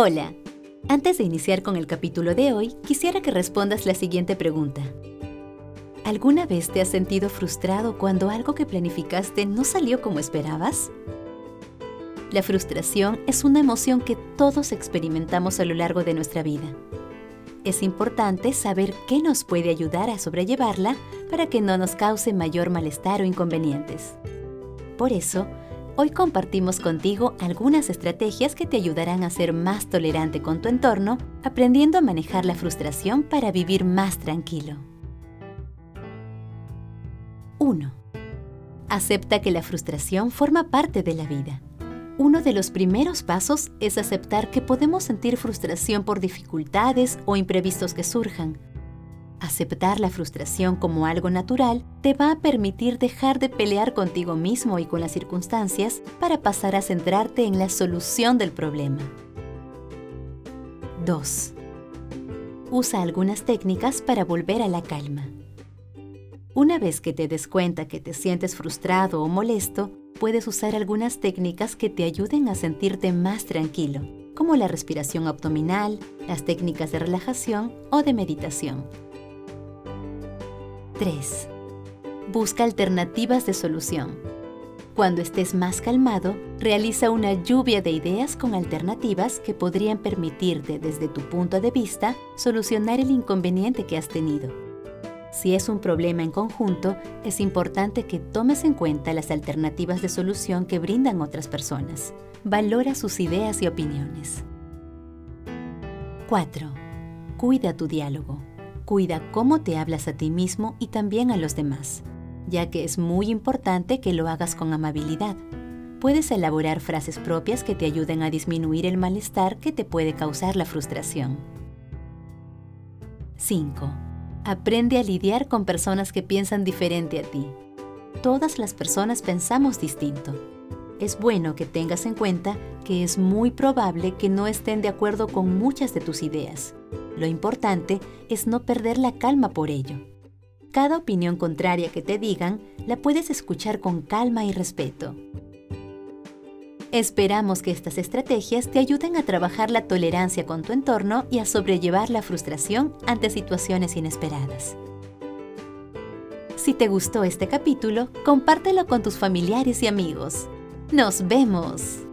Hola. Antes de iniciar con el capítulo de hoy, quisiera que respondas la siguiente pregunta. ¿Alguna vez te has sentido frustrado cuando algo que planificaste no salió como esperabas? La frustración es una emoción que todos experimentamos a lo largo de nuestra vida. Es importante saber qué nos puede ayudar a sobrellevarla para que no nos cause mayor malestar o inconvenientes. Por eso, hoy compartimos contigo algunas estrategias que te ayudarán a ser más tolerante con tu entorno, aprendiendo a manejar la frustración para vivir más tranquilo. 1. Acepta que la frustración forma parte de la vida. Uno de los primeros pasos es aceptar que podemos sentir frustración por dificultades o imprevistos que surjan, Aceptar la frustración como algo natural te va a permitir dejar de pelear contigo mismo y con las circunstancias para pasar a centrarte en la solución del problema. 2. Usa algunas técnicas para volver a la calma. Una vez que te des cuenta que te sientes frustrado o molesto, puedes usar algunas técnicas que te ayuden a sentirte más tranquilo, como la respiración abdominal, las técnicas de relajación o de meditación. 3. Busca alternativas de solución. Cuando estés más calmado, realiza una lluvia de ideas con alternativas que podrían permitirte, desde tu punto de vista, solucionar el inconveniente que has tenido. Si es un problema en conjunto, es importante que tomes en cuenta las alternativas de solución que brindan otras personas. Valora sus ideas y opiniones. 4. Cuida tu diálogo. Cuida cómo te hablas a ti mismo y también a los demás, ya que es muy importante que lo hagas con amabilidad. Puedes elaborar frases propias que te ayuden a disminuir el malestar que te puede causar la frustración. 5. Aprende a lidiar con personas que piensan diferente a ti. Todas las personas pensamos distinto. Es bueno que tengas en cuenta que es muy probable que no estén de acuerdo con muchas de tus ideas lo importante es no perder la calma por ello. Cada opinión contraria que te digan la puedes escuchar con calma y respeto. Esperamos que estas estrategias te ayuden a trabajar la tolerancia con tu entorno y a sobrellevar la frustración ante situaciones inesperadas. Si te gustó este capítulo, compártelo con tus familiares y amigos. ¡Nos vemos!